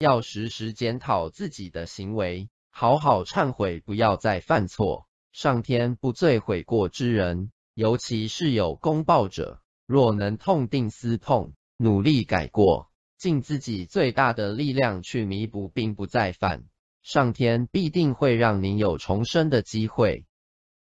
要时时检讨自己的行为，好好忏悔，不要再犯错。上天不罪悔过之人，尤其是有公报者，若能痛定思痛，努力改过，尽自己最大的力量去弥补，并不再犯，上天必定会让您有重生的机会。